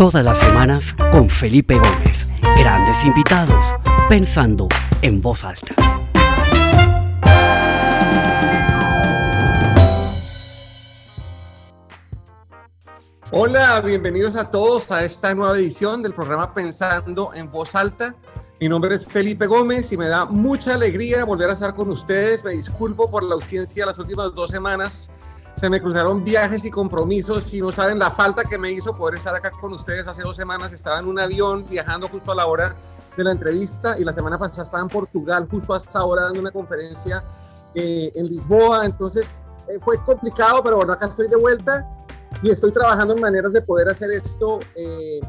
Todas las semanas con Felipe Gómez. Grandes invitados, pensando en voz alta. Hola, bienvenidos a todos a esta nueva edición del programa Pensando en Voz Alta. Mi nombre es Felipe Gómez y me da mucha alegría volver a estar con ustedes. Me disculpo por la ausencia las últimas dos semanas. Se me cruzaron viajes y compromisos y no saben la falta que me hizo poder estar acá con ustedes hace dos semanas. Estaba en un avión viajando justo a la hora de la entrevista y la semana pasada estaba en Portugal justo hasta ahora dando una conferencia eh, en Lisboa. Entonces eh, fue complicado, pero bueno, acá estoy de vuelta y estoy trabajando en maneras de poder hacer esto. Eh,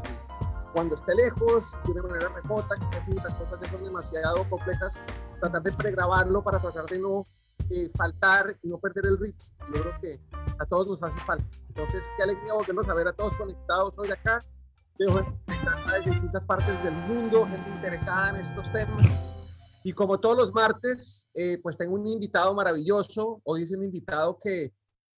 cuando esté lejos, de una manera remota, quizás si las cosas son demasiado complejas, tratar de pregrabarlo para tratar de no eh, faltar y no perder el ritmo. Yo creo que a todos nos hace falta. Entonces, qué alegría volvernos a ver a todos conectados hoy acá. Veo de distintas partes del mundo, gente interesada en estos temas. Y como todos los martes, eh, pues tengo un invitado maravilloso. Hoy es un invitado que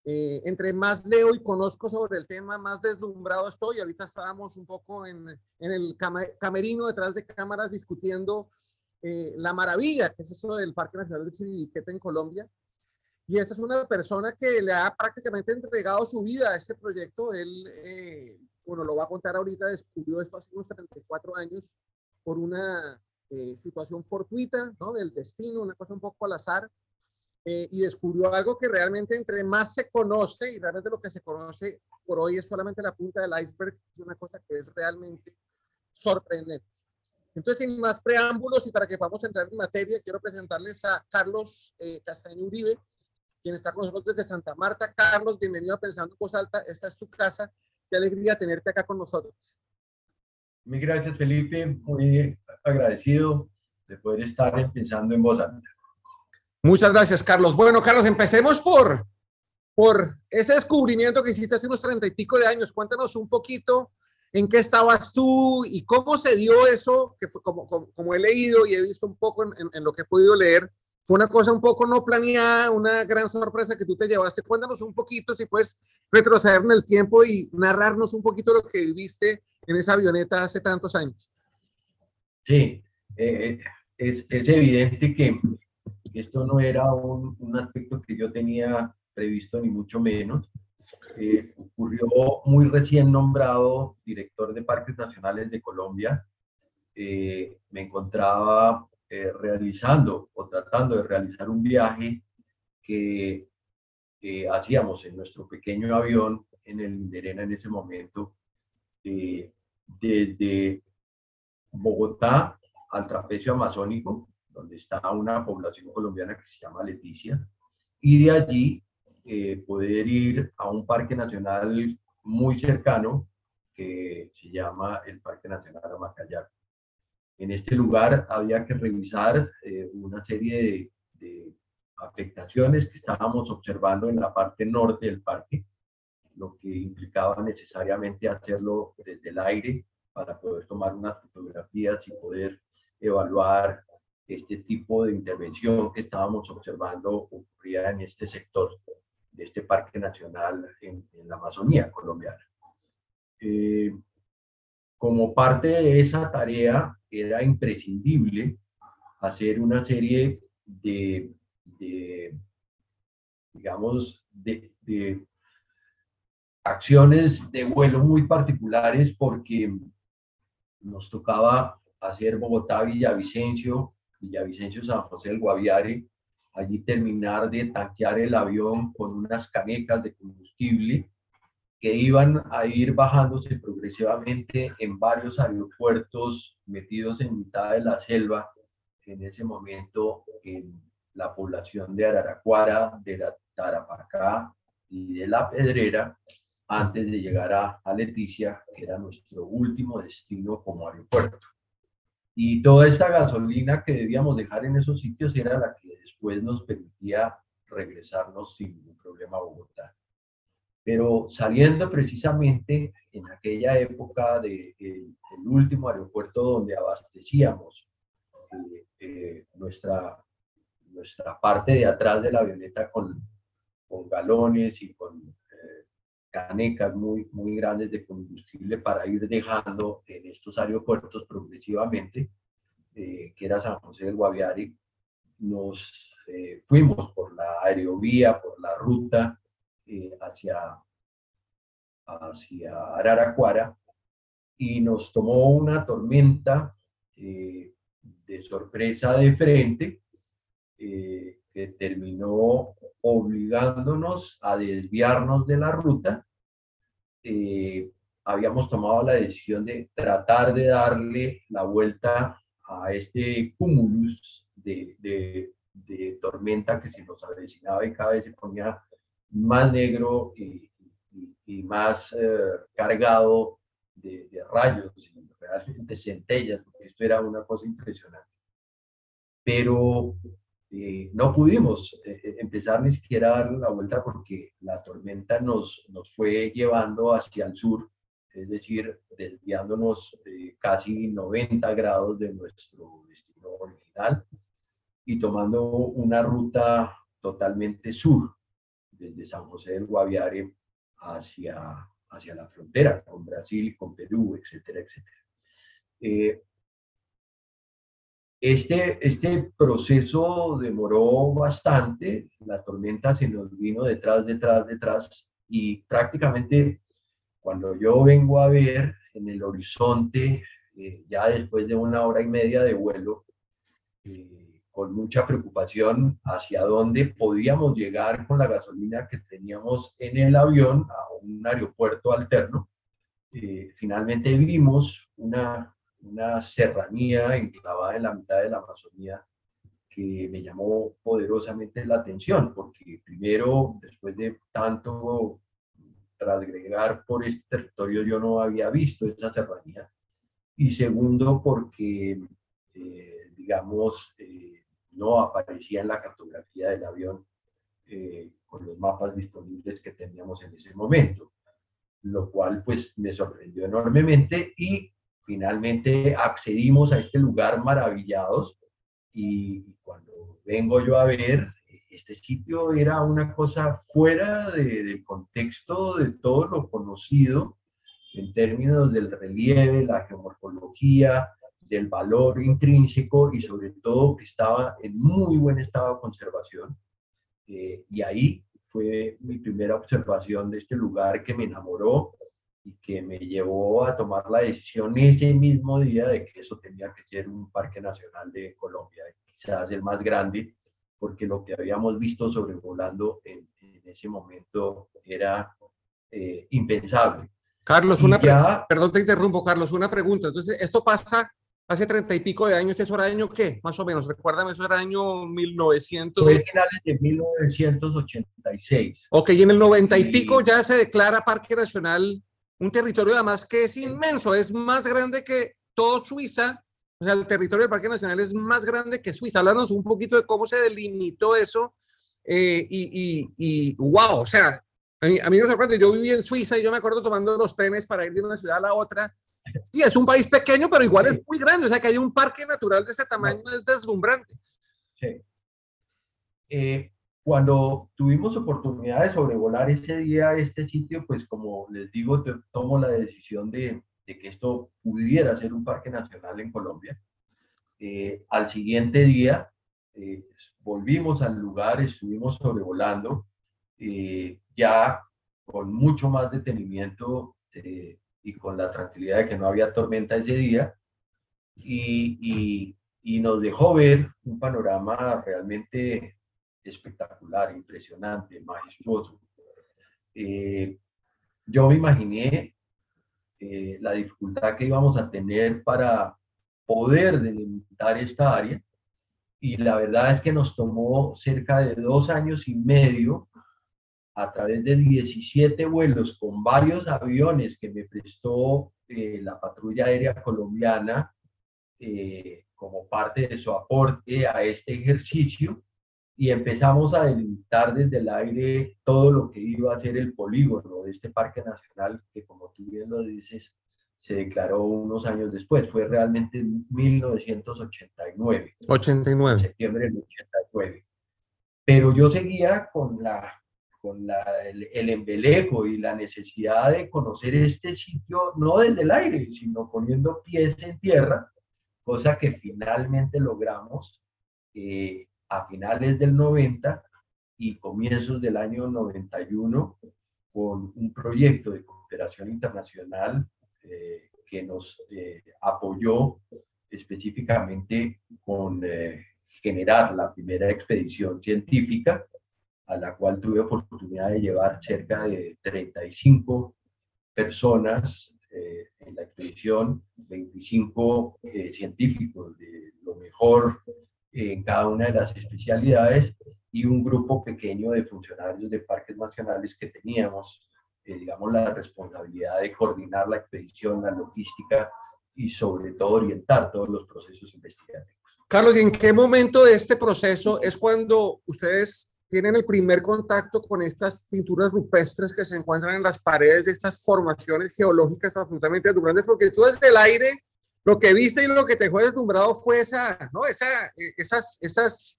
eh, entre más leo y conozco sobre el tema, más deslumbrado estoy. Ahorita estábamos un poco en, en el camerino detrás de cámaras discutiendo eh, la maravilla que es eso del Parque Nacional de Chiribiquete en Colombia. Y esta es una persona que le ha prácticamente entregado su vida a este proyecto. Él, eh, bueno, lo va a contar ahorita, descubrió esto hace unos 34 años por una situación fortuita, ¿no? Del destino, una cosa un poco al azar eh, y descubrió algo que realmente entre más se conoce, y realmente lo que se conoce por hoy es solamente la punta del iceberg, es una cosa que es realmente sorprendente. Entonces, sin más preámbulos y para que podamos entrar en materia, quiero presentarles a Carlos eh, Castaño Uribe, quien está con nosotros desde Santa Marta. Carlos, bienvenido a Pensando en Voz Alta, esta es tu casa, qué alegría tenerte acá con nosotros. Muy gracias, Felipe, muy agradecido de poder estar pensando en voz alta. Muchas gracias, Carlos. Bueno, Carlos, empecemos por, por ese descubrimiento que hiciste hace unos treinta y pico de años. Cuéntanos un poquito en qué estabas tú y cómo se dio eso, que fue como, como, he leído y he visto un poco en, en, lo que he podido leer, fue una cosa un poco no planeada, una gran sorpresa que tú te llevaste. Cuéntanos un poquito, si puedes retroceder en el tiempo y narrarnos un poquito lo que viviste en esa avioneta hace tantos años. Sí, eh, es, es evidente que esto no era un, un aspecto que yo tenía previsto, ni mucho menos. Eh, ocurrió muy recién nombrado director de Parques Nacionales de Colombia. Eh, me encontraba eh, realizando o tratando de realizar un viaje que hacíamos en nuestro pequeño avión en el Inderena en ese momento, desde Bogotá al trapecio amazónico, donde está una población colombiana que se llama Leticia, y de allí eh, poder ir a un parque nacional muy cercano que se llama el Parque Nacional Amacayac. En este lugar había que revisar eh, una serie de, de, afectaciones que estábamos observando en la parte norte del parque, lo que implicaba necesariamente hacerlo desde el aire para poder tomar unas fotografías y poder evaluar este tipo de intervención que estábamos observando ocurría en este sector de este parque nacional en, la Amazonía colombiana. Eh, como parte de esa tarea era imprescindible hacer una serie de, digamos, de, acciones de vuelo muy particulares porque nos tocaba hacer Bogotá-Villavicencio Villavicencio San José del Guaviare, allí terminar de tanquear el avión con unas canecas de combustible que iban a ir bajándose progresivamente en varios aeropuertos metidos en mitad de la selva, en ese momento en la población de Araraquara, de la Tarapacá y de La Pedrera, antes de llegar a, a Leticia, que era nuestro último destino como aeropuerto. Y toda esta gasolina que debíamos dejar en esos sitios era la que después nos permitía regresarnos sin ningún problema a Bogotá. Pero saliendo precisamente en aquella época del de, el último aeropuerto donde abastecíamos eh, eh, nuestra, nuestra parte de atrás de la avioneta con, con galones y con canecas muy, muy grandes de combustible para ir dejando en estos aeropuertos progresivamente, eh, que era San José del Guaviare, nos eh, fuimos por la aerovía, por la ruta eh, hacia, hacia Araraquara y nos tomó una tormenta de sorpresa de frente terminó obligándonos a desviarnos de la ruta. Eh, habíamos tomado la decisión de tratar de darle la vuelta a este cúmulus de, tormenta que se nos avecinaba y cada vez se ponía más negro y, y, más eh, cargado de, de, rayos, realmente centellas, porque esto era una cosa impresionante. Pero eh, no pudimos eh, eh, empezar ni siquiera a darle la vuelta porque la tormenta nos, nos fue llevando hacia el sur, es decir, desviándonos casi 90 grados de nuestro destino original y tomando una ruta totalmente sur, desde San José del Guaviare hacia, hacia la frontera con Brasil, con Perú, etcétera, etcétera. Este, este proceso demoró bastante, la tormenta se nos vino detrás, detrás, detrás, y prácticamente cuando yo vengo a ver en el horizonte, eh, ya después de una hora y media de vuelo, eh, con mucha preocupación hacia dónde podíamos llegar con la gasolina que teníamos en el avión a un aeropuerto alterno. Eh, finalmente vimos una una serranía enclavada en la mitad de la Amazonía que me llamó poderosamente la atención, porque primero, después de tanto transgregar por este territorio, yo no había visto esa serranía, y segundo, porque, eh, digamos, eh, no aparecía en la cartografía del avión eh, con los mapas disponibles que teníamos en ese momento, lo cual pues me sorprendió enormemente y finalmente accedimos a este lugar maravillados y cuando vengo yo a ver, este sitio era una cosa fuera del contexto de todo lo conocido en términos del relieve, la geomorfología, del valor intrínseco y sobre todo que estaba en muy buen estado de conservación. Eh, y ahí fue mi primera observación de este lugar que me enamoró y que me llevó a tomar la decisión ese mismo día de que eso tenía que ser un parque nacional de Colombia, quizás el más grande, porque lo que habíamos visto sobrevolando en, en ese momento era eh, impensable. Carlos, una pregunta, perdón te interrumpo, Carlos, una pregunta. Entonces, esto pasa hace treinta y pico de años, ¿eso era año qué? Más o menos, recuérdame, eso era año 1900. Fue finales de 1986. Ok, y en el noventa y pico ya se declara Parque Nacional un territorio además que es inmenso, es más grande que todo Suiza, o sea, el territorio del Parque Nacional es más grande que Suiza. Háblanos un poquito de cómo se delimitó eso eh, y, y, wow, o sea, a mí, a mí me sorprende, yo viví en Suiza y yo me acuerdo tomando los trenes para ir de una ciudad a la otra. Sí, es un país pequeño, pero igual es muy grande, o sea, que hay un parque natural de ese tamaño es deslumbrante. Sí. Eh, cuando tuvimos oportunidad de sobrevolar ese día este sitio, pues como les digo, tomo la decisión de, que esto pudiera ser un parque nacional en Colombia. Eh, al siguiente día eh, volvimos al lugar, estuvimos sobrevolando, eh, ya con mucho más detenimiento y con la tranquilidad de que no había tormenta ese día, y, y nos dejó ver un panorama realmente espectacular, impresionante, majestuoso. Eh, yo me imaginé eh, la dificultad que íbamos a tener para poder delimitar esta área y la verdad es que nos tomó cerca de dos años y medio a través de 17 vuelos con varios aviones que me prestó eh, la patrulla aérea colombiana como parte de su aporte a este ejercicio y empezamos a delimitar desde el aire todo lo que iba a ser el polígono de este parque nacional, que como tú bien lo dices, se declaró unos años después, fue realmente en 1989. 89. septiembre del 89. Pero yo seguía con la, con el, el, embeleco y la necesidad de conocer este sitio, no desde el aire, sino poniendo pies en tierra, cosa que finalmente logramos eh, a finales del 90 y comienzos del año 91 con un proyecto de cooperación internacional eh, que nos eh, apoyó específicamente con generar la primera expedición científica a la cual tuve oportunidad de llevar cerca de 35 personas eh, en la expedición, 25 eh, científicos de lo mejor en cada una de las especialidades y un grupo pequeño de funcionarios de parques nacionales que teníamos, eh, digamos, la responsabilidad de coordinar la expedición, la logística y sobre todo orientar todos los procesos investigativos. Carlos, ¿y en qué momento de este proceso es cuando ustedes tienen el primer contacto con estas pinturas rupestres que se encuentran en las paredes de estas formaciones geológicas absolutamente deslumbrantes, porque tú desde el aire lo que viste y lo que te fue deslumbrado fue esa, ¿no? Esa, eh, esas, esas,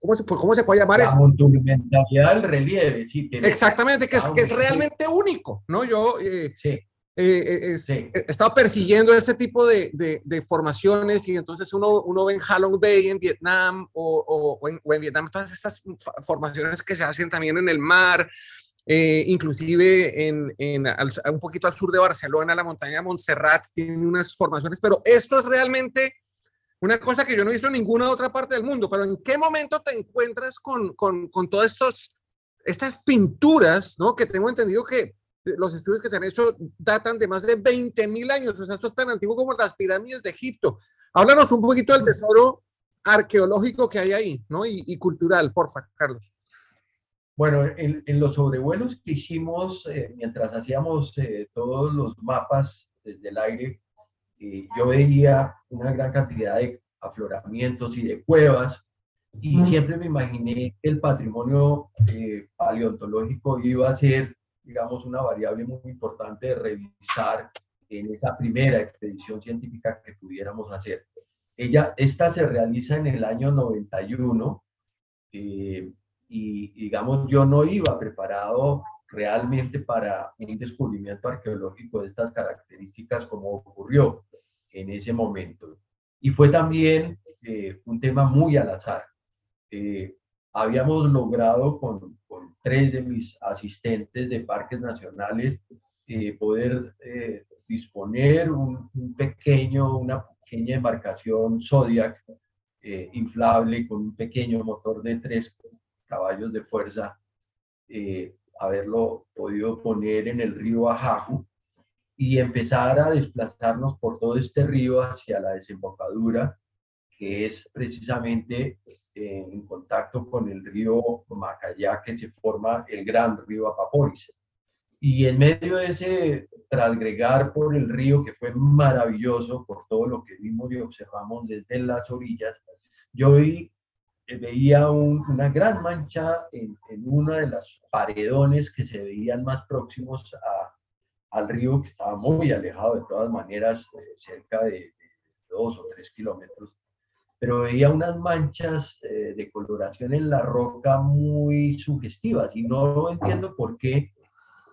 ¿cómo se, ¿cómo se puede llamar La monumentalidad del relieve, sí. Exactamente, que es, que es realmente único, ¿no? Yo, eh, sí. Eh, eh, he estado persiguiendo este tipo de, de, formaciones y entonces uno, uno ve en Halong Bay en Vietnam o, o, en, Vietnam todas estas formaciones que se hacen también en el mar, eh, inclusive en, en un poquito al sur de Barcelona, la montaña de Montserrat tiene unas formaciones, pero esto es realmente una cosa que yo no he visto en ninguna otra parte del mundo, pero ¿en qué momento te encuentras con, con, con todas estas pinturas, ¿no? Que tengo entendido que los estudios que se han hecho datan de más de 20 mil años, o sea, esto es tan antiguo como las pirámides de Egipto. Háblanos un poquito del tesoro arqueológico que hay ahí, ¿no? Y, cultural, porfa, Carlos. Bueno, en, los sobrevuelos que hicimos eh, mientras hacíamos eh, todos los mapas desde el aire, eh, yo veía una gran cantidad de afloramientos y de cuevas y siempre me imaginé que el patrimonio paleontológico iba a ser digamos, una variable muy importante de revisar en esa primera expedición científica que pudiéramos hacer. Ella, esta se realiza en el año 91 eh, y, digamos, yo no iba preparado realmente para un descubrimiento arqueológico de estas características como ocurrió en ese momento. Y fue también eh, un tema muy al azar. Eh, habíamos logrado con, con, tres de mis asistentes de parques nacionales eh, poder eh, disponer un, pequeño, una pequeña embarcación Zodiac eh, inflable con un pequeño motor de tres caballos de fuerza, haberlo podido poner en el río Ajaju y empezar a desplazarnos por todo este río hacia la desembocadura, que es precisamente en contacto con el río Macayá, que se forma el gran río Apaporis. Y en medio de ese trasgregar por el río, que fue maravilloso por todo lo que vimos y observamos desde las orillas, yo vi, veía una gran mancha en, en de las paredones que se veían más próximos a, al río, que estaba muy alejado de todas maneras, eh, cerca de, de dos o tres kilómetros. Pero veía unas manchas eh, de coloración en la roca muy sugestivas. Y no entiendo por qué,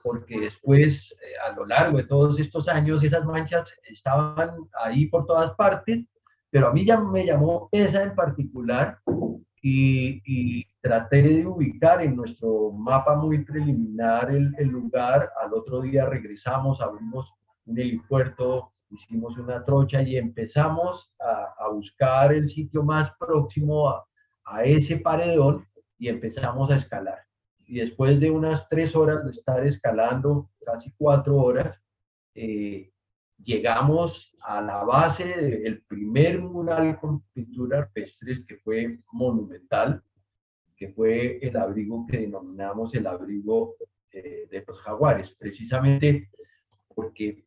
porque después, eh, a lo largo de todos estos años, esas manchas estaban ahí por todas partes, pero a mí ya me llamó esa en particular y, traté de ubicar en nuestro mapa muy preliminar el, lugar. Al otro día regresamos, abrimos un helipuerto hicimos una trocha y empezamos a, buscar el sitio más próximo a, a, ese paredón y empezamos a escalar. Y después de unas tres horas de estar escalando, casi cuatro horas, eh, llegamos a la base del primer mural con pinturas pestres que fue monumental, que fue el abrigo que denominamos el abrigo eh, de los jaguares, precisamente porque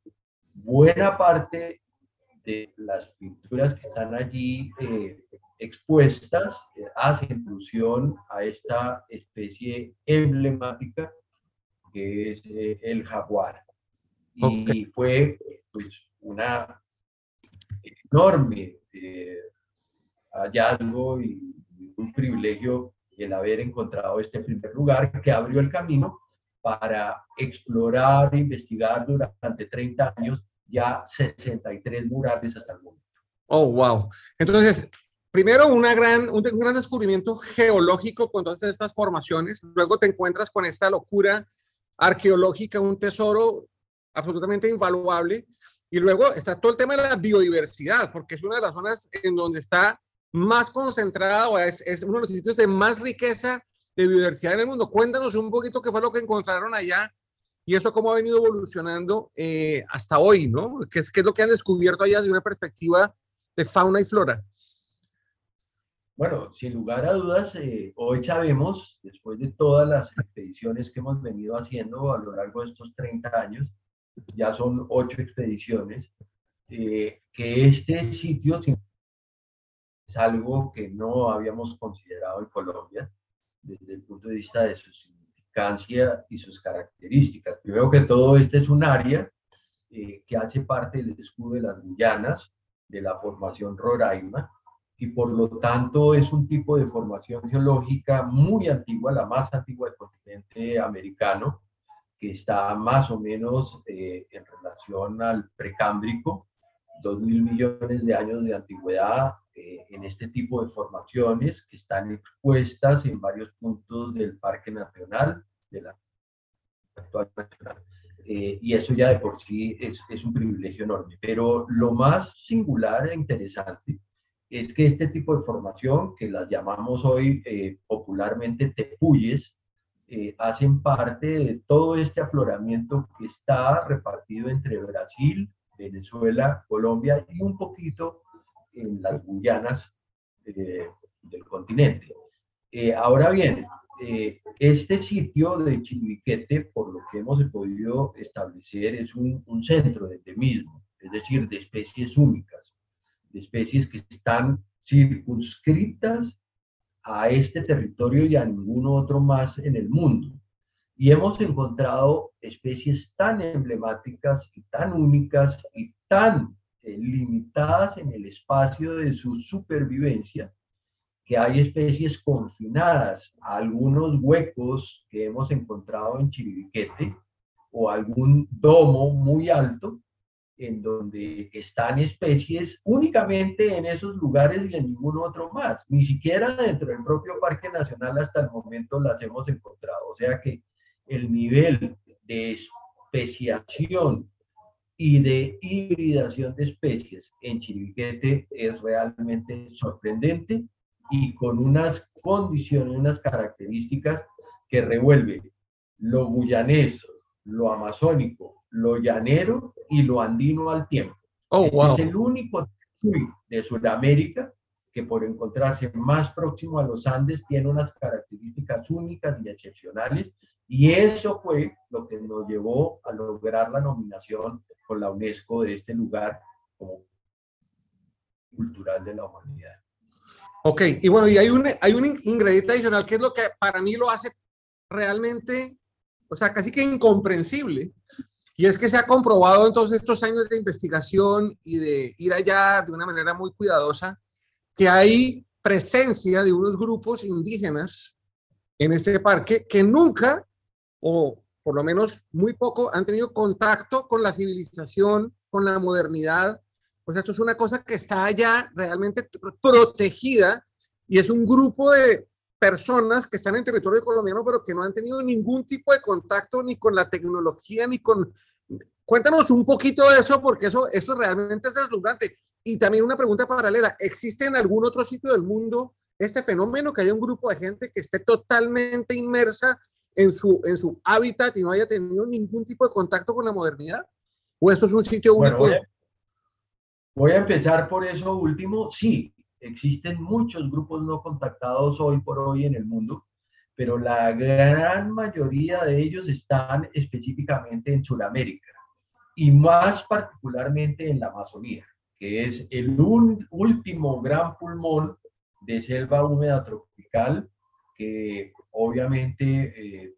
buena parte de las pinturas que están allí eh, expuestas eh, hacen alusión a esta especie emblemática que es eh, el jaguar. Y fue pues una enorme hallazgo y un privilegio el haber encontrado este primer lugar que abrió el camino para explorar e investigar durante 30 años ya 63 murales hasta el momento. Oh, wow. Entonces, primero una gran, un, gran descubrimiento geológico con todas estas formaciones, luego te encuentras con esta locura arqueológica, un tesoro absolutamente invaluable, y luego está todo el tema de la biodiversidad, porque es una de las zonas en donde está más concentrado, es, es uno de los sitios de más riqueza de biodiversidad en el mundo. Cuéntanos un poquito qué fue lo que encontraron allá y eso cómo ha venido evolucionando eh, hasta hoy, ¿no? ¿Qué es, ¿Qué es lo que han descubierto allá desde una perspectiva de fauna y flora? Bueno, sin lugar a dudas, eh, hoy sabemos, después de todas las expediciones que hemos venido haciendo a lo largo de estos 30 años, ya son ocho expediciones, eh, que este sitio es algo que no habíamos considerado en Colombia desde el punto de vista de su significancia y sus características. Primero que todo, este es un área eh, que hace parte del escudo de las Guyanas, de la formación Roraima, y por lo tanto es un tipo de formación geológica muy antigua, la más antigua del continente americano, que está más o menos eh, en relación al precámbrico, dos mil millones de años de antigüedad eh, en este tipo de formaciones que están expuestas en varios puntos del Parque Nacional, de la actual nacional. Eh, y eso ya de por sí es, es, un privilegio enorme. Pero lo más singular e interesante es que este tipo de formación, que las llamamos hoy popularmente tepuyes, hacen parte de todo este afloramiento que está repartido entre Brasil, Venezuela, Colombia y un poquito en las Guyanas eh, del continente. Eh, ahora bien, eh, este sitio de Chiribiquete, por lo que hemos podido establecer, es un, un centro de endemismo, es decir, de especies únicas, de especies que están circunscritas a este territorio y a ningún otro más en el mundo. Y hemos encontrado especies tan emblemáticas y tan únicas y tan eh, limitadas en el espacio de su supervivencia, que hay especies confinadas a algunos huecos que hemos encontrado en Chiribiquete o algún domo muy alto en donde están especies únicamente en esos lugares y en ningún otro más. Ni siquiera dentro del propio Parque Nacional hasta el momento las hemos encontrado. O sea que el nivel de especiación y de hibridación de especies en Chiribiquete es realmente sorprendente y con unas condiciones, unas características que revuelve lo guyanés, lo amazónico, lo llanero y lo andino al tiempo. Oh, wow. Es el único de Sudamérica que por encontrarse más próximo a los Andes tiene unas características únicas y excepcionales y eso fue lo que nos llevó a lograr la nominación con la UNESCO de este lugar como cultural de la humanidad. Ok, y bueno, y hay un, hay un ingrediente adicional que es lo que para mí lo hace realmente, o sea, casi que incomprensible, y es que se ha comprobado en todos estos años de investigación y de ir allá de una manera muy cuidadosa, que hay presencia de unos grupos indígenas en este parque que nunca o por lo menos muy poco, han tenido contacto con la civilización, con la modernidad. Pues esto es una cosa que está allá realmente protegida y es un grupo de personas que están en territorio colombiano, pero que no han tenido ningún tipo de contacto ni con la tecnología, ni con... Cuéntanos un poquito de eso, porque eso, eso realmente es deslumbrante. Y también una pregunta paralela, ¿existe en algún otro sitio del mundo este fenómeno, que haya un grupo de gente que esté totalmente inmersa en su, en su hábitat y no haya tenido ningún tipo de contacto con la modernidad? ¿O esto es un sitio único? voy, a, empezar por eso último. Sí, existen muchos grupos no contactados hoy por hoy en el mundo, pero la gran mayoría de ellos están específicamente en Sudamérica y más particularmente en la Amazonía, que es el último gran pulmón de selva húmeda tropical que obviamente, eh,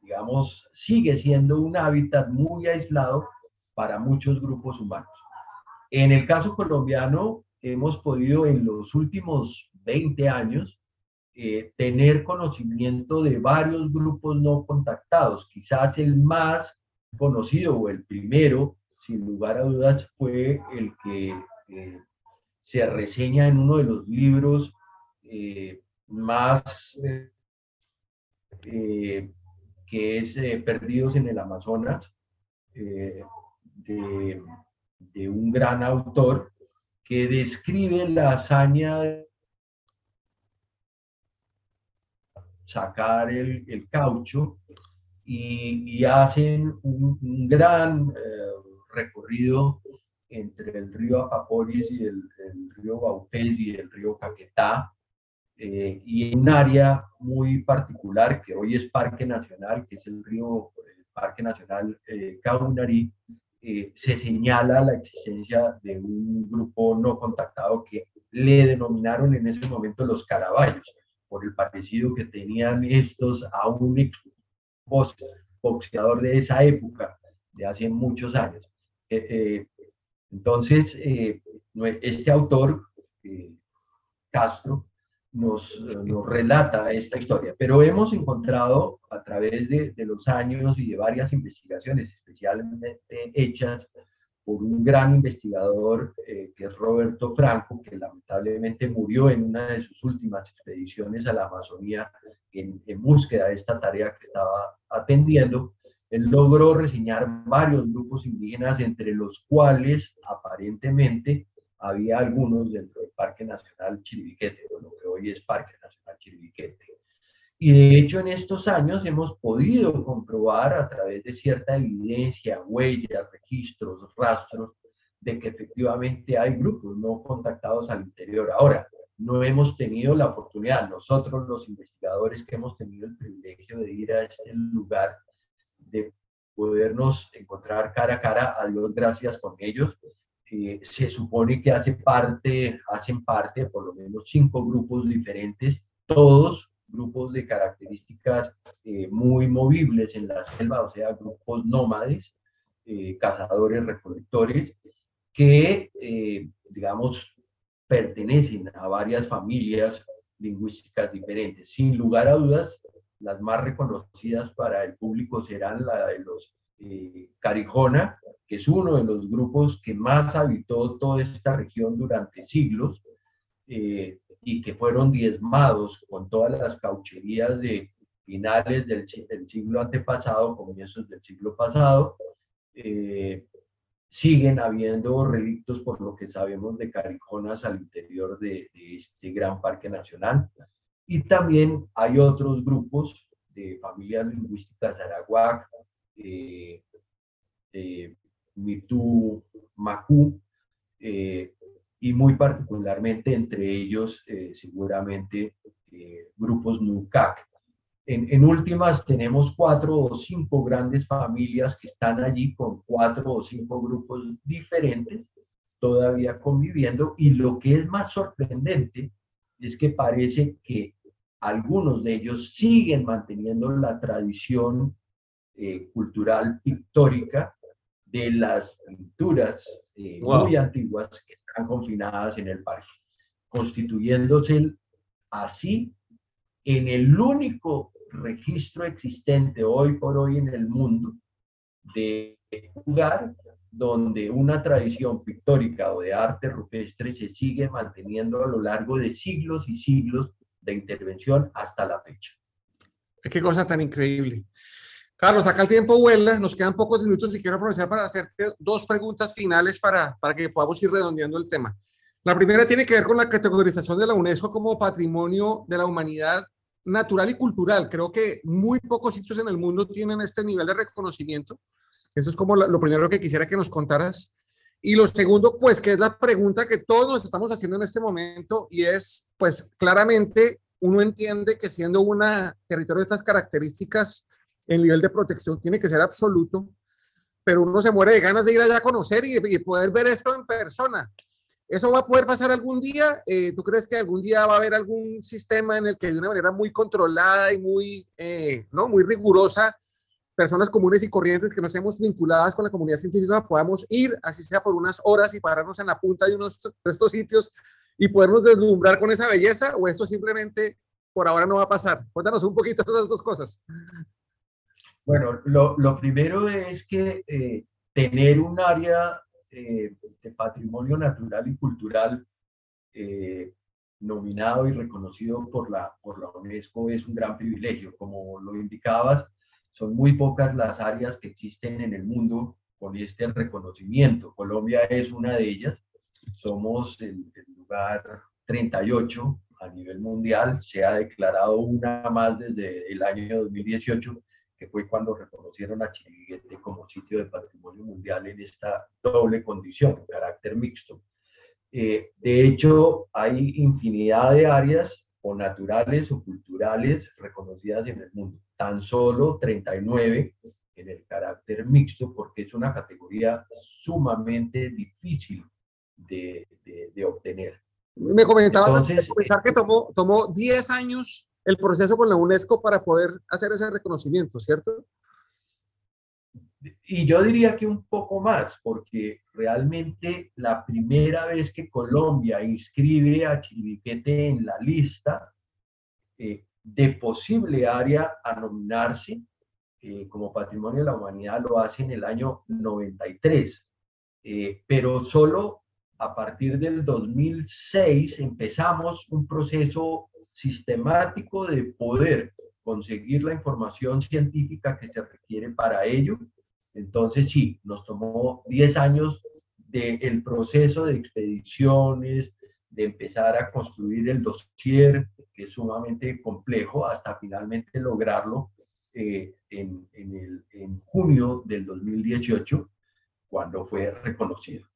digamos, sigue siendo un hábitat muy aislado para muchos grupos humanos. En el caso colombiano, hemos podido en los últimos 20 años eh, tener conocimiento de varios grupos no contactados. Quizás el más conocido o el primero, sin lugar a dudas, fue el que eh, se reseña en uno de los libros eh, más que es Perdidos en el Amazonas, de, de, un gran autor que describe la hazaña de sacar el, caucho y, hacen un, gran eh, recorrido entre el río Apaporis y el, río Baupés y el río Caquetá, eh, y en un área muy particular que hoy es Parque Nacional, que es el río el Parque Nacional eh, eh, se señala la existencia de un grupo no contactado que le denominaron en ese momento los caraballos por el parecido que tenían estos a un ex boxeador de esa época, de hace muchos años. Eh, eh, entonces, este autor, Castro, nos, relata esta historia, pero hemos encontrado a través de, de los años y de varias investigaciones, especialmente hechas por un gran investigador eh, que es Roberto Franco, que lamentablemente murió en una de sus últimas expediciones a la Amazonía en, búsqueda de esta tarea que estaba atendiendo. Él logró reseñar varios grupos indígenas, entre los cuales aparentemente había algunos dentro del Parque Nacional Chiribiquete, o lo que hoy es Parque Nacional Chiribiquete. Y de hecho en estos años hemos podido comprobar a través de cierta evidencia, huellas, registros, rastros, de que efectivamente hay grupos no contactados al interior. Ahora, no hemos tenido la oportunidad, nosotros los investigadores que hemos tenido el privilegio de ir a este lugar, de podernos encontrar cara a cara, a Dios gracias con ellos. Eh, se supone que hace parte, hacen parte por lo menos cinco grupos diferentes, todos grupos de características eh, muy movibles en la selva, o sea, grupos nómades, eh, cazadores, recolectores, que, eh, digamos, pertenecen a varias familias lingüísticas diferentes. Sin lugar a dudas, las más reconocidas para el público serán la de los Carijona, que es uno de los grupos que más habitó toda esta región durante siglos, y que fueron diezmados con todas las caucherías de finales del, siglo antepasado, comienzos del siglo pasado, eh, siguen habiendo relictos por lo que sabemos de carijonas al interior de, este gran parque nacional. Y también hay otros grupos de familias lingüísticas arahuac, eh, eh, Mitú, Macú, eh, y muy particularmente entre ellos eh, seguramente eh, grupos NUCAC. En, últimas tenemos cuatro o cinco grandes familias que están allí con cuatro o cinco grupos diferentes todavía conviviendo y lo que es más sorprendente es que parece que algunos de ellos siguen manteniendo la tradición cultural pictórica de las pinturas muy antiguas que confinadas en el parque, constituyéndose así en el único registro existente hoy por hoy en el mundo de lugar donde una tradición pictórica o de arte rupestre se sigue manteniendo a lo largo de siglos y siglos de intervención hasta la fecha. Qué cosa tan increíble. Carlos, acá el tiempo vuela, nos quedan pocos minutos y quiero aprovechar para hacerte dos preguntas finales para, para que podamos ir redondeando el tema. La primera tiene que ver con la categorización de la UNESCO como patrimonio de la humanidad natural y cultural. Creo que muy pocos sitios en el mundo tienen este nivel de reconocimiento. Eso es como lo primero que quisiera que nos contaras. Y lo segundo, pues, que es la pregunta que todos nos estamos haciendo en este momento y es, pues, claramente uno entiende que siendo un territorio de estas características, el nivel de protección tiene que ser absoluto, pero uno se muere de ganas de ir allá a conocer y, poder ver esto en persona. ¿Eso va a poder pasar algún día? Eh, ¿Tú crees que algún día va a haber algún sistema en el que de una manera muy controlada y muy, eh, ¿no? muy rigurosa, personas comunes y corrientes que no estemos vinculadas con la comunidad científica podamos ir, así sea por unas horas y pararnos en la punta de unos de estos sitios y podernos deslumbrar con esa belleza? ¿O esto simplemente por ahora no va a pasar. Cuéntanos un poquito de esas dos cosas. Bueno, lo, primero es que eh, tener un área eh, de patrimonio natural y cultural eh, nominado y reconocido por la, por la UNESCO es un gran privilegio. Como lo indicabas, son muy pocas las áreas que existen en el mundo con este reconocimiento. Colombia es una de ellas. Somos el, el lugar 38 a nivel mundial. Se ha declarado una más desde el año 2018 que fue cuando reconocieron a Chiriguete como sitio de patrimonio mundial en esta doble condición, carácter mixto. Eh, de hecho, hay infinidad de áreas o naturales o culturales reconocidas en el mundo. Tan solo 39 en el carácter mixto, porque es una categoría sumamente difícil de, de, obtener. Me comentabas pensar que tomó, tomó 10 años el proceso con la UNESCO para poder hacer ese reconocimiento, ¿cierto? Y yo diría que un poco más, porque realmente la primera vez que Colombia inscribe a Chiribiquete en la lista eh, de posible área a nominarse eh, como Patrimonio de la Humanidad lo hace en el año 93, eh, pero solo a partir del 2006 empezamos un proceso sistemático de poder conseguir la información científica que se requiere para ello. Entonces, sí, nos tomó 10 años del proceso de expediciones, de empezar a construir el dossier, que es sumamente complejo, hasta finalmente lograrlo eh, en, el, en, junio del 2018, cuando fue reconocido.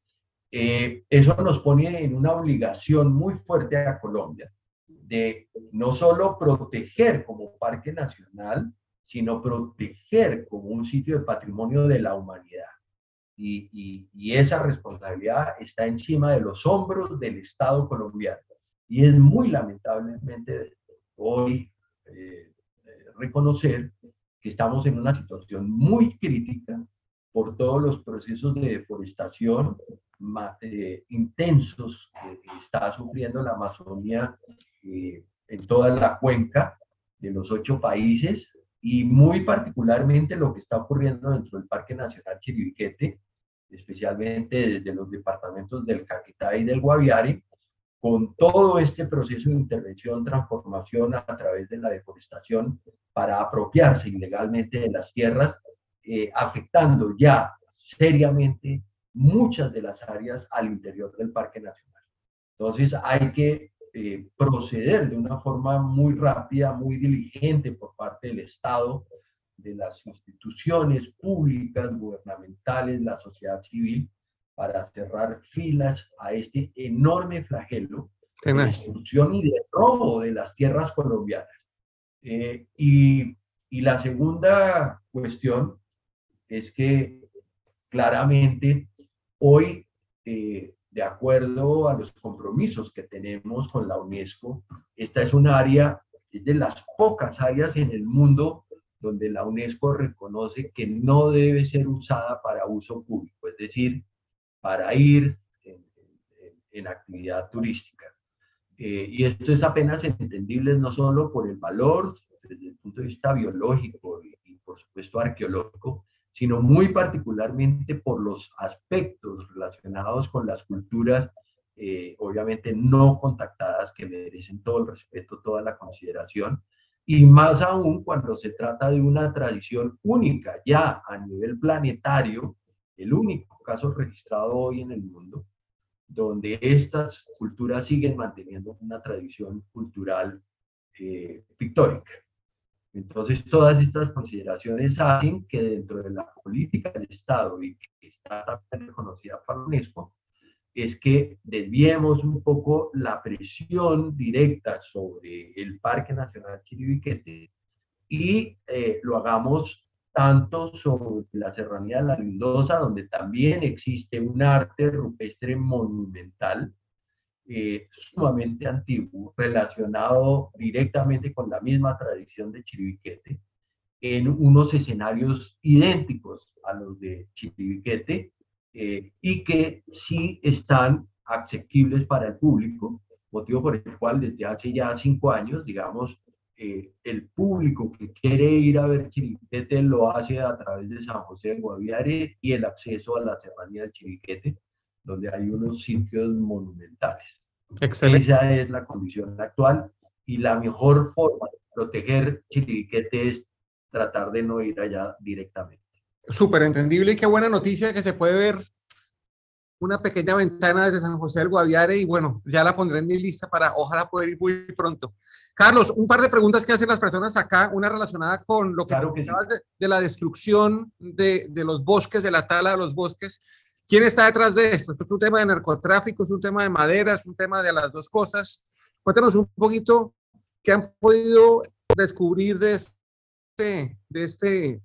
Eh, eso nos pone en una obligación muy fuerte a Colombia no solo proteger como parque nacional, sino proteger como un sitio de patrimonio de la humanidad. Y, esa responsabilidad está encima de los hombros del Estado colombiano. Y es muy lamentablemente hoy eh, reconocer que estamos en una situación muy crítica por todos los procesos de deforestación eh, intensos que está sufriendo la Amazonía eh, en toda la cuenca de los ocho países y muy particularmente lo que está ocurriendo dentro del Parque Nacional Chiribiquete, especialmente desde los departamentos del Caquetá y del Guaviare, con todo este proceso de intervención, transformación a través de la deforestación para apropiarse ilegalmente de las tierras, eh, afectando ya seriamente muchas de las áreas al interior del Parque Nacional. Entonces hay que eh, proceder de una forma muy rápida, muy diligente por parte del Estado, de las instituciones públicas, gubernamentales, la sociedad civil, para cerrar filas a este enorme flagelo de destrucción y de robo de las tierras colombianas. Eh, y, y la segunda cuestión es que claramente hoy eh, de acuerdo a los compromisos que tenemos con la UNESCO, esta es un área, es de las pocas áreas en el mundo donde la UNESCO reconoce que no debe ser usada para uso público, es decir, para ir en, actividad turística. Eh, y esto es apenas entendible no solo por el valor desde el punto de vista biológico y por supuesto arqueológico, sino muy particularmente por los aspectos relacionados con las culturas, eh, obviamente no contactadas, que merecen todo el respeto, toda la consideración, y más aún cuando se trata de una tradición única ya a nivel planetario, el único caso registrado hoy en el mundo, donde estas culturas siguen manteniendo una tradición cultural eh, pictórica. Entonces, todas estas consideraciones hacen que dentro de la política del Estado y que está también reconocida por UNESCO, es que desviemos un poco la presión directa sobre el Parque Nacional Chiribiquete y eh, lo hagamos tanto sobre la Serranía de la Lindosa, donde también existe un arte rupestre monumental, eh, sumamente antiguo, relacionado directamente con la misma tradición de Chiribiquete, en unos escenarios idénticos a los de Chiribiquete eh, y que sí están accesibles para el público, motivo por el cual desde hace ya cinco años, digamos, eh, el público que quiere ir a ver Chiriquete lo hace a través de San José de Guaviare y el acceso a la serranía de Chiriquete, donde hay unos sitios monumentales. Excelente. Esa es la condición actual y la mejor forma de proteger Chiriquete es tratar de no ir allá directamente. Súper entendible y qué buena noticia que se puede ver una pequeña ventana desde San José del Guaviare y bueno, ya la pondré en mi lista para ojalá poder ir muy pronto. Carlos, un par de preguntas que hacen las personas acá, una relacionada con lo que, Claro que sí. de, de la destrucción de, de los bosques, de la tala de los bosques. ¿Quién está detrás de esto? Es un tema de narcotráfico, es un tema de madera, es un tema de las dos cosas. Cuéntanos un poquito qué han podido descubrir de este, de este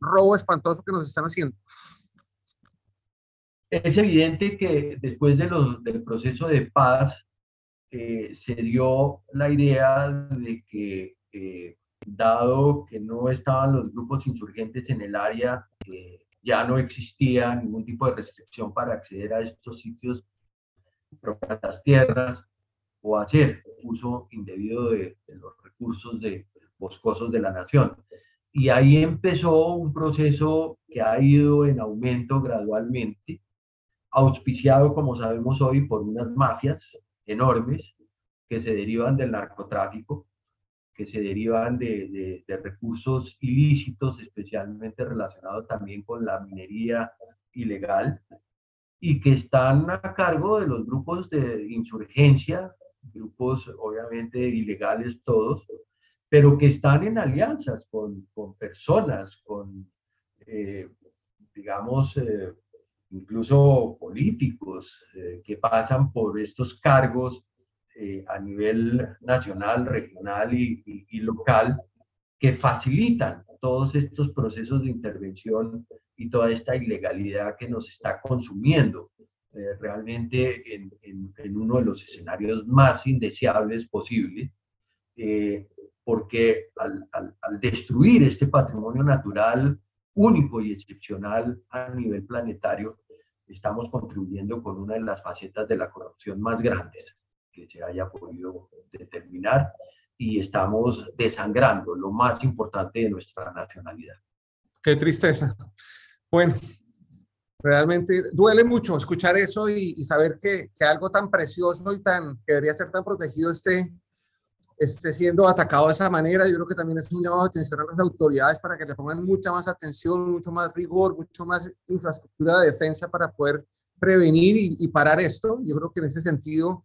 robo espantoso que nos están haciendo. Es evidente que después de los, del proceso de paz eh, se dio la idea de que, eh, dado que no estaban los grupos insurgentes en el área, eh, ya no existía ningún tipo de restricción para acceder a estos sitios, a las tierras o hacer uso indebido de, los recursos de, boscosos de la nación. Y ahí empezó un proceso que ha ido en aumento gradualmente auspiciado, como sabemos hoy, por unas mafias enormes que se derivan del narcotráfico, que se derivan de, de, de, recursos ilícitos, especialmente relacionados también con la minería ilegal, y que están a cargo de los grupos de insurgencia, grupos obviamente ilegales todos, pero que están en alianzas con, con personas, con, eh, digamos, eh, incluso políticos eh, que pasan por estos cargos eh, a nivel nacional, regional y, local, que facilitan todos estos procesos de intervención y toda esta ilegalidad que nos está consumiendo. Eh, realmente en, uno de los escenarios más indeseables posibles, eh, porque al destruir este patrimonio natural único y excepcional a nivel planetario, estamos contribuyendo con una de las facetas de la corrupción más grandes que se haya podido determinar y estamos desangrando lo más importante de nuestra nacionalidad. Qué tristeza. Bueno, realmente duele mucho escuchar eso y, y saber que, que, algo tan precioso y tan que debería ser tan protegido esté, esté siendo atacado de esa manera. Yo creo que también es un llamado de atención a las autoridades para que le pongan mucha más atención, mucho más rigor, mucho más infraestructura de defensa para poder prevenir y, y parar esto. Yo creo que en ese sentido,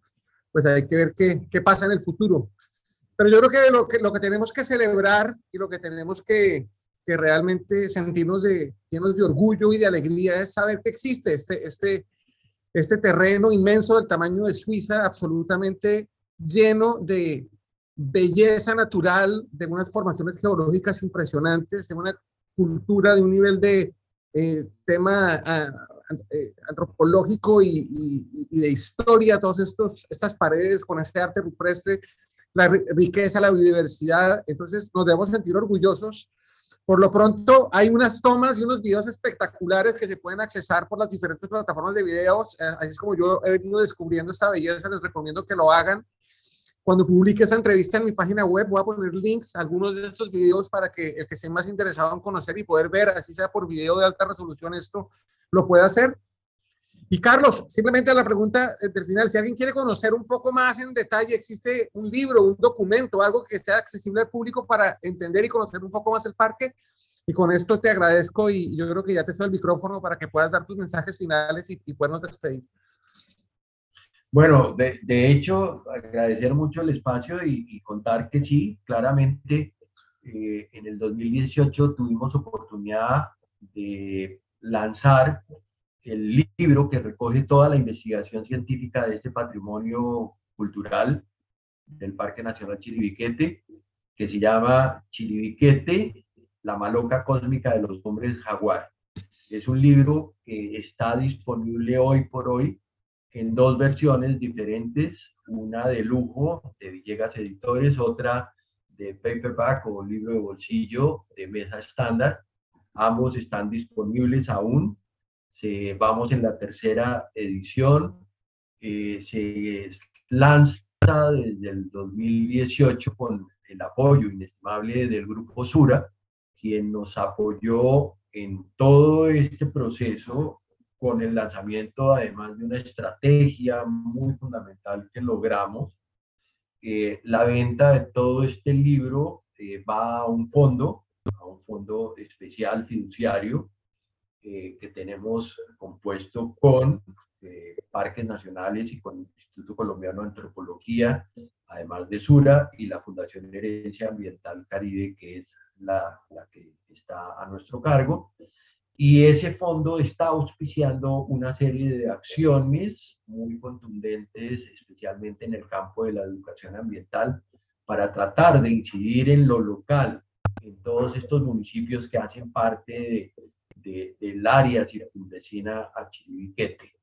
pues hay que ver qué, qué pasa en el futuro. Pero yo creo que lo, que lo que tenemos que celebrar y lo que tenemos que, que realmente sentirnos de, llenos de orgullo y de alegría es saber que existe este, este, este terreno inmenso del tamaño de Suiza, absolutamente lleno de belleza natural, de unas formaciones geológicas impresionantes, de una cultura de un nivel de eh, tema eh, antropológico y, y, y, de historia, todas estas paredes con este arte rupestre, la riqueza, la biodiversidad. Entonces nos debemos sentir orgullosos por lo pronto, hay unas tomas y unos videos espectaculares que se pueden accesar por las diferentes plataformas de videos. Eh, así es como yo he venido descubriendo esta belleza. Les recomiendo que lo hagan. Cuando publique esta entrevista en mi página web, voy a poner links a algunos de estos videos para que el que esté más interesado en conocer y poder ver, así sea por video de alta resolución, esto lo pueda hacer. Y Carlos, simplemente la pregunta del final, si alguien quiere conocer un poco más en detalle, ¿existe un libro, un documento, algo que esté accesible al público para entender y conocer un poco más el parque? Y con esto te agradezco y yo creo que ya te cedo el micrófono para que puedas dar tus mensajes finales y, y podernos despedir. Bueno, de, de, hecho, agradecer mucho el espacio y, contar que sí, claramente eh, en el 2018 tuvimos oportunidad de lanzar el libro que recoge toda la investigación científica de este patrimonio cultural del Parque Nacional Chiribiquete, que se llama Chiribiquete, la maloca cósmica de los hombres jaguar. Es un libro que está disponible hoy por hoy en dos versiones diferentes, una de lujo de Villegas Editores, otra de paperback o libro de bolsillo de mesa estándar. Ambos están disponibles aún se, vamos en la tercera edición, eh, se lanza desde el 2018 con el apoyo inestimable del grupo Sura, quien nos apoyó en todo este proceso con el lanzamiento, además de una estrategia muy fundamental que logramos. Eh, la venta de todo este libro eh, va a un fondo, a un fondo especial fiduciario eh, que tenemos compuesto con parques nacionales y con el Instituto Colombiano de Antropología, además de Sura y la Fundación Herencia Ambiental Caribe, que es la, la que está a nuestro cargo. Y ese fondo está auspiciando una serie de acciones muy contundentes, especialmente en el campo de la educación ambiental, para tratar de incidir en lo local, en todos estos municipios que hacen parte de, del área circunvecina a Chiribiquete.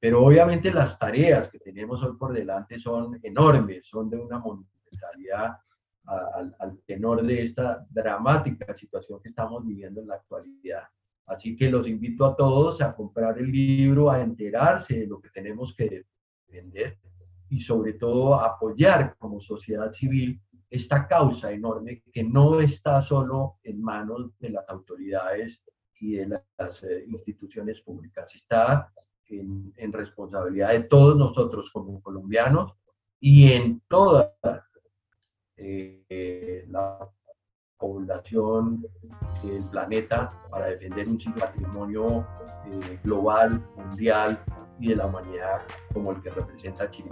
Pero obviamente las tareas que tenemos hoy por delante son enormes, son de una monumentalidad al, al tenor de esta dramática situación que estamos viviendo en la actualidad. Así que los invito a todos a comprar el libro, a enterarse de lo que tenemos que defender y sobre todo apoyar como sociedad civil esta causa enorme que no está solo en manos de las autoridades y de las eh, instituciones públicas, está en, responsabilidad de todos nosotros como colombianos y en toda eh, la población del planeta para defender un patrimonio eh, global, mundial y de la humanidad como el que representa Chile.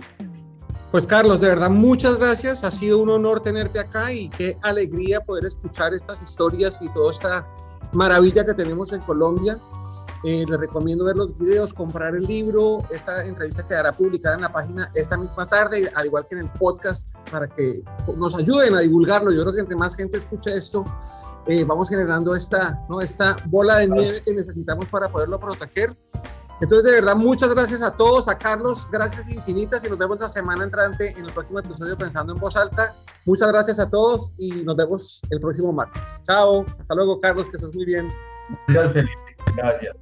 Pues Carlos, de verdad, muchas gracias. Ha sido un honor tenerte acá y qué alegría poder escuchar estas historias y toda esta maravilla que tenemos en Colombia. Eh, les recomiendo ver los videos, comprar el libro. Esta entrevista quedará publicada en la página esta misma tarde, al igual que en el podcast, para que nos ayuden a divulgarlo. Yo creo que entre más gente escuche esto, eh, vamos generando esta, ¿no? esta bola de nieve que necesitamos para poderlo proteger. Entonces, de verdad, muchas gracias a todos, a Carlos, gracias infinitas y nos vemos la semana entrante en el próximo episodio Pensando en Voz Alta. Muchas gracias a todos y nos vemos el próximo martes. Chao, hasta luego, Carlos, que estés muy bien. Gracias, Felipe. Gracias.